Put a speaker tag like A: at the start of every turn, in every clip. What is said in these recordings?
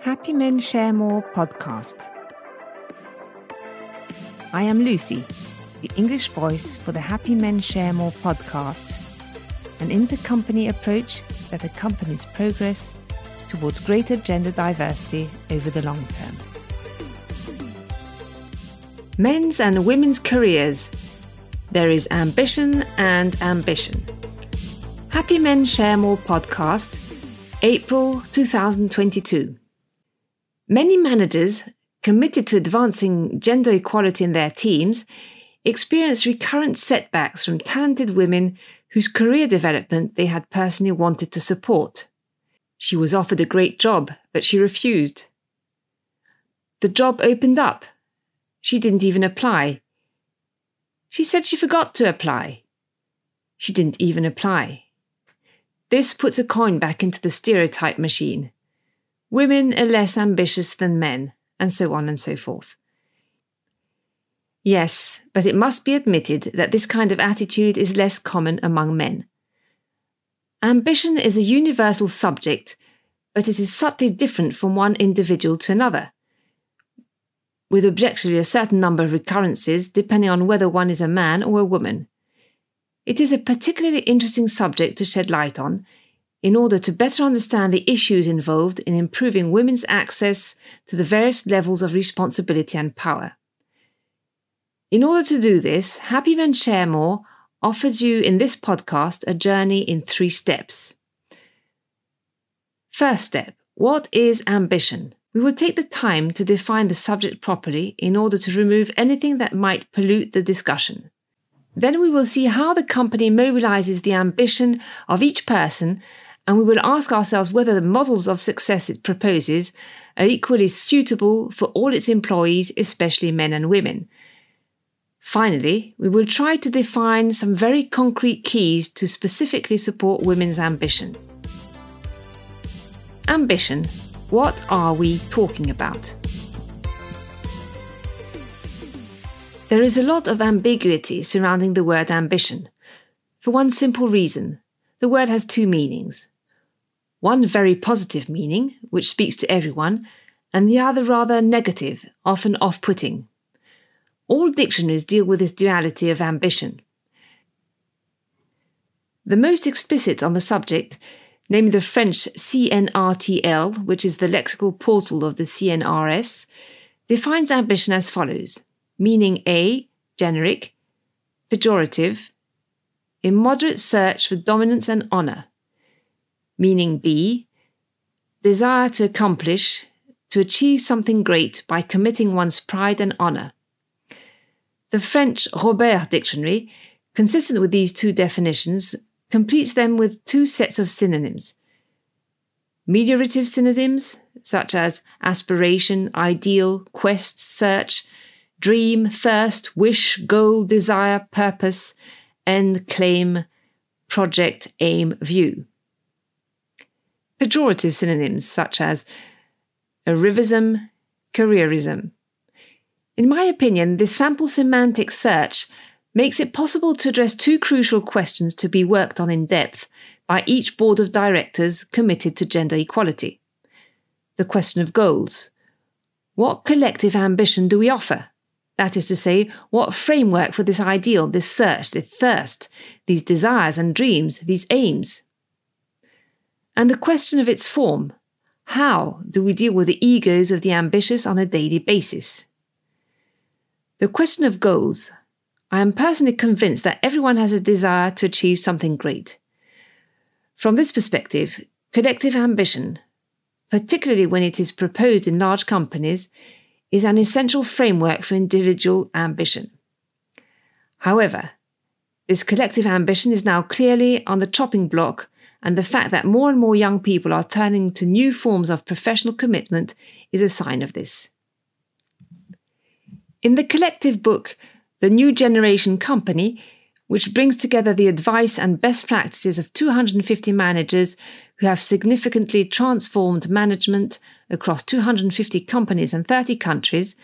A: Happy Men Share More podcast. I am Lucy, the English voice for the Happy Men Share More podcasts, an intercompany approach that accompanies progress towards greater gender diversity over the long term. Men's and women's careers. There is ambition and ambition. Happy Men Share More podcast, April 2022. Many managers committed to advancing gender equality in their teams experience recurrent setbacks from talented women whose career development they had personally wanted to support. She was offered a great job, but she refused. The job opened up. She didn't even apply. She said she forgot to apply. She didn't even apply. This puts a coin back into the stereotype machine. Women are less ambitious than men, and so on and so forth. Yes, but it must be admitted that this kind of attitude is less common among men. Ambition is a universal subject, but it is subtly different from one individual to another, with objectively a certain number of recurrences depending on whether one is a man or a woman. It is a particularly interesting subject to shed light on in order to better understand the issues involved in improving women's access to the various levels of responsibility and power. In order to do this, Happy Men Share More offers you in this podcast a journey in three steps. First step What is ambition? We will take the time to define the subject properly in order to remove anything that might pollute the discussion. Then we will see how the company mobilizes the ambition of each person, and we will ask ourselves whether the models of success it proposes are equally suitable for all its employees, especially men and women. Finally, we will try to define some very concrete keys to specifically support women's ambition. Ambition. What are we talking about? There is a lot of ambiguity surrounding the word ambition. For one simple reason the word has two meanings. One very positive meaning, which speaks to everyone, and the other rather negative, often off putting. All dictionaries deal with this duality of ambition. The most explicit on the subject, namely the French CNRTL, which is the lexical portal of the CNRS, defines ambition as follows meaning A, generic, pejorative, immoderate search for dominance and honour, meaning B, desire to accomplish, to achieve something great by committing one's pride and honour. The French Robert dictionary, consistent with these two definitions, completes them with two sets of synonyms. Meliorative synonyms, such as aspiration, ideal, quest, search, dream, thirst, wish, goal, desire, purpose, end, claim, project, aim, view. Pejorative synonyms such as arrivism, careerism. In my opinion, this sample semantic search makes it possible to address two crucial questions to be worked on in depth by each board of directors committed to gender equality. The question of goals. What collective ambition do we offer? That is to say, what framework for this ideal, this search, this thirst, these desires and dreams, these aims? And the question of its form how do we deal with the egos of the ambitious on a daily basis? The question of goals. I am personally convinced that everyone has a desire to achieve something great. From this perspective, collective ambition, particularly when it is proposed in large companies, is an essential framework for individual ambition. However, this collective ambition is now clearly on the chopping block, and the fact that more and more young people are turning to new forms of professional commitment is a sign of this. In the collective book, The New Generation Company, which brings together the advice and best practices of 250 managers who have significantly transformed management across 250 companies and 30 countries,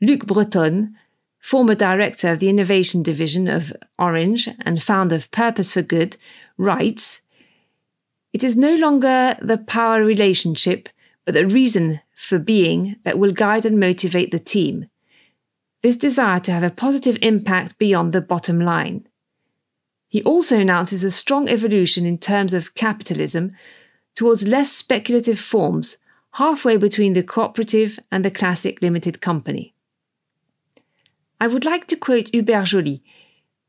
A: Luc Breton, former director of the innovation division of Orange and founder of Purpose for Good, writes It is no longer the power relationship but the reason for being that will guide and motivate the team. This desire to have a positive impact beyond the bottom line. He also announces a strong evolution in terms of capitalism towards less speculative forms, halfway between the cooperative and the classic limited company. I would like to quote Hubert Joly,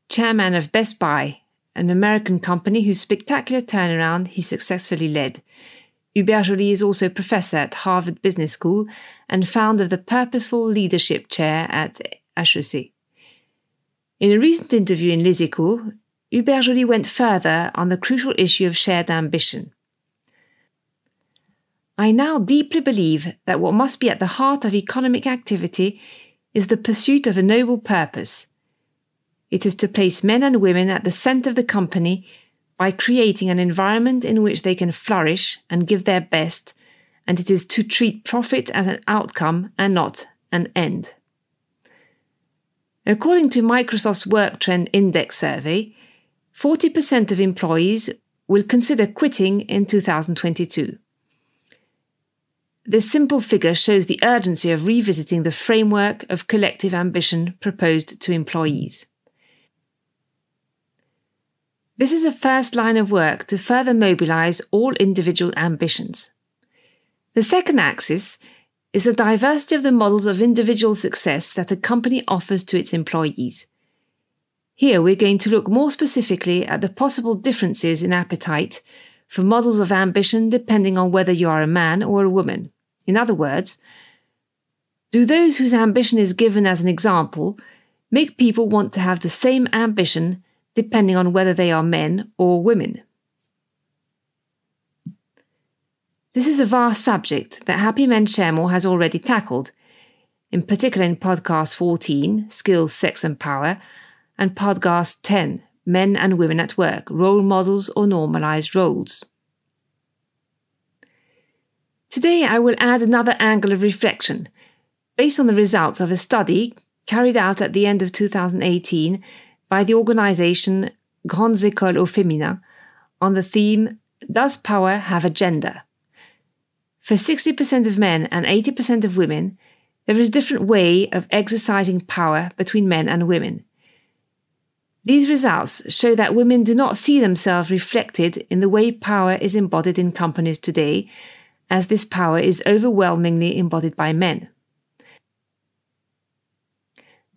A: chairman of Best Buy, an American company whose spectacular turnaround he successfully led. Hubert Joly is also professor at Harvard Business School and founder of the Purposeful Leadership Chair at HEC. In a recent interview in Echos, Hubert Joly went further on the crucial issue of shared ambition. I now deeply believe that what must be at the heart of economic activity is the pursuit of a noble purpose. It is to place men and women at the center of the company by creating an environment in which they can flourish and give their best, and it is to treat profit as an outcome and not an end. According to Microsoft's Work Trend Index survey, 40% of employees will consider quitting in 2022. This simple figure shows the urgency of revisiting the framework of collective ambition proposed to employees. This is a first line of work to further mobilize all individual ambitions. The second axis is the diversity of the models of individual success that a company offers to its employees. Here we're going to look more specifically at the possible differences in appetite for models of ambition depending on whether you are a man or a woman. In other words, do those whose ambition is given as an example make people want to have the same ambition depending on whether they are men or women? This is a vast subject that Happy Men Share More has already tackled, in particular in podcast 14, Skills, Sex and Power, and podcast 10 Men and Women at Work Role Models or Normalized Roles. Today, I will add another angle of reflection based on the results of a study carried out at the end of 2018 by the organization Grandes Écoles au Féminin on the theme Does Power Have a Gender? For 60% of men and 80% of women, there is a different way of exercising power between men and women. These results show that women do not see themselves reflected in the way power is embodied in companies today, as this power is overwhelmingly embodied by men.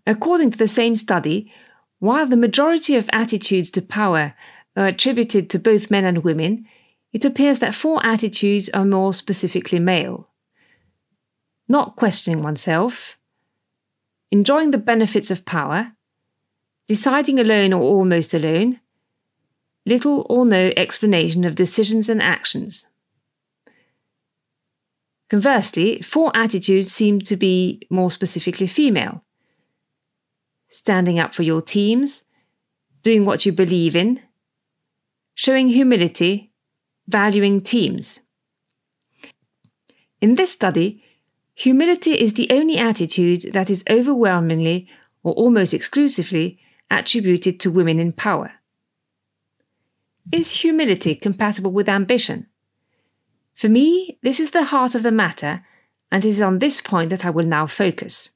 A: According to the same study, while the majority of attitudes to power are attributed to both men and women, it appears that four attitudes are more specifically male. Not questioning oneself, enjoying the benefits of power, deciding alone or almost alone, little or no explanation of decisions and actions. Conversely, four attitudes seem to be more specifically female standing up for your teams, doing what you believe in, showing humility, valuing teams. In this study, humility is the only attitude that is overwhelmingly or almost exclusively attributed to women in power. Is humility compatible with ambition? For me, this is the heart of the matter, and it is on this point that I will now focus.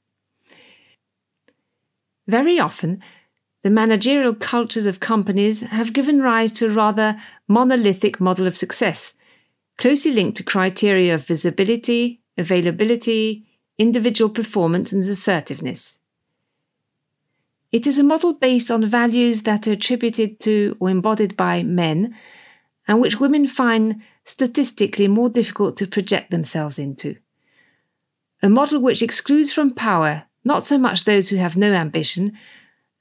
A: Very often, the managerial cultures of companies have given rise to a rather monolithic model of success, closely linked to criteria of visibility, availability, individual performance, and assertiveness. It is a model based on values that are attributed to or embodied by men, and which women find statistically more difficult to project themselves into. A model which excludes from power not so much those who have no ambition,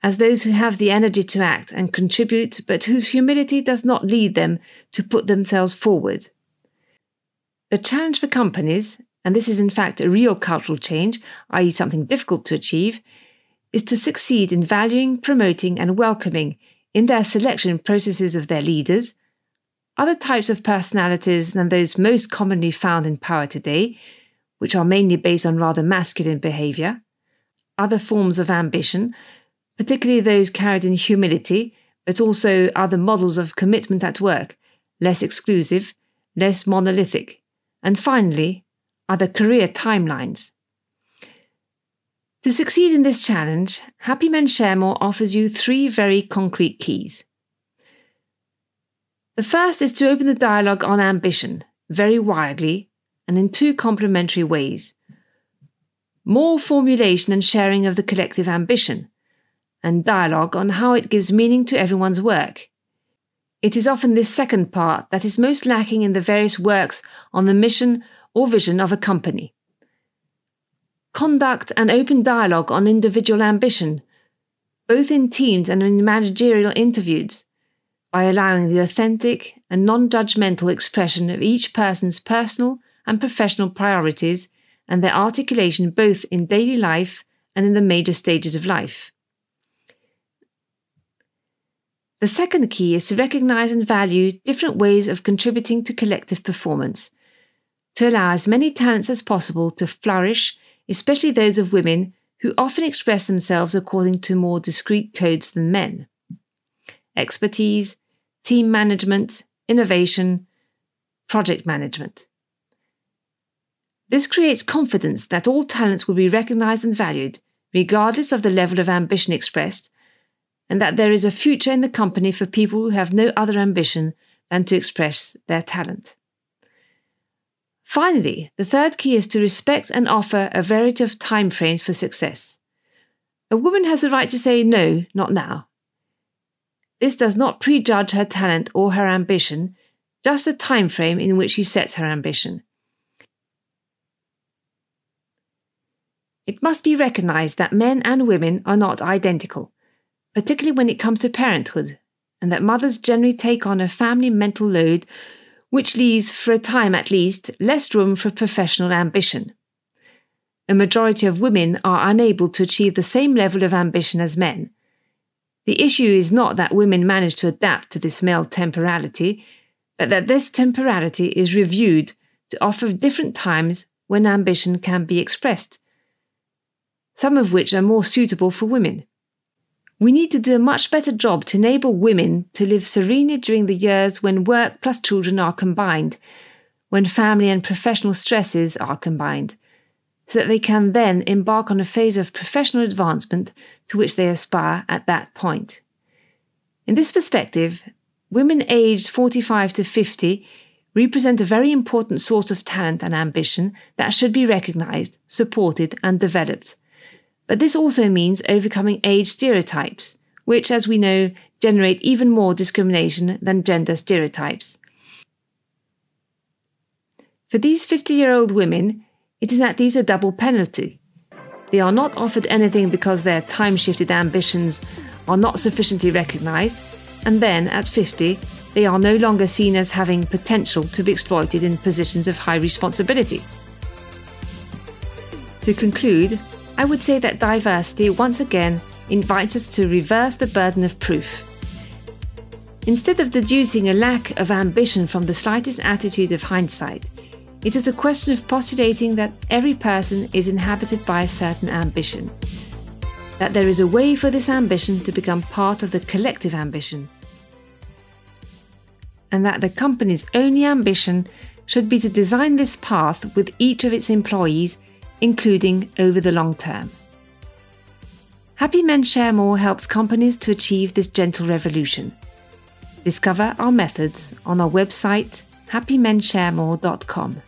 A: as those who have the energy to act and contribute, but whose humility does not lead them to put themselves forward. The challenge for companies, and this is in fact a real cultural change, i.e., something difficult to achieve, is to succeed in valuing, promoting, and welcoming in their selection processes of their leaders other types of personalities than those most commonly found in power today, which are mainly based on rather masculine behavior, other forms of ambition, particularly those carried in humility, but also other models of commitment at work, less exclusive, less monolithic, and finally, other career timelines. To succeed in this challenge, Happy Men Share More offers you three very concrete keys. The first is to open the dialogue on ambition very widely and in two complementary ways more formulation and sharing of the collective ambition, and dialogue on how it gives meaning to everyone's work. It is often this second part that is most lacking in the various works on the mission or vision of a company. Conduct an open dialogue on individual ambition, both in teams and in managerial interviews, by allowing the authentic and non judgmental expression of each person's personal and professional priorities and their articulation both in daily life and in the major stages of life. The second key is to recognize and value different ways of contributing to collective performance, to allow as many talents as possible to flourish, especially those of women who often express themselves according to more discrete codes than men. Expertise, team management, innovation, project management. This creates confidence that all talents will be recognized and valued, regardless of the level of ambition expressed, and that there is a future in the company for people who have no other ambition than to express their talent. Finally, the third key is to respect and offer a variety of timeframes for success. A woman has the right to say no, not now. This does not prejudge her talent or her ambition, just a time frame in which she sets her ambition. It must be recognized that men and women are not identical, particularly when it comes to parenthood, and that mothers generally take on a family mental load which leaves, for a time at least, less room for professional ambition. A majority of women are unable to achieve the same level of ambition as men. The issue is not that women manage to adapt to this male temporality, but that this temporality is reviewed to offer different times when ambition can be expressed some of which are more suitable for women. We need to do a much better job to enable women to live serenely during the years when work plus children are combined, when family and professional stresses are combined, so that they can then embark on a phase of professional advancement to which they aspire at that point. In this perspective, women aged 45 to 50 represent a very important source of talent and ambition that should be recognized, supported, and developed but this also means overcoming age stereotypes, which, as we know, generate even more discrimination than gender stereotypes. For these 50 year old women, it is at least a double penalty. They are not offered anything because their time shifted ambitions are not sufficiently recognized, and then at 50, they are no longer seen as having potential to be exploited in positions of high responsibility. To conclude, I would say that diversity once again invites us to reverse the burden of proof. Instead of deducing a lack of ambition from the slightest attitude of hindsight, it is a question of postulating that every person is inhabited by a certain ambition, that there is a way for this ambition to become part of the collective ambition, and that the company's only ambition should be to design this path with each of its employees including over the long term. Happy Men Share More helps companies to achieve this gentle revolution. Discover our methods on our website happymensharemore.com.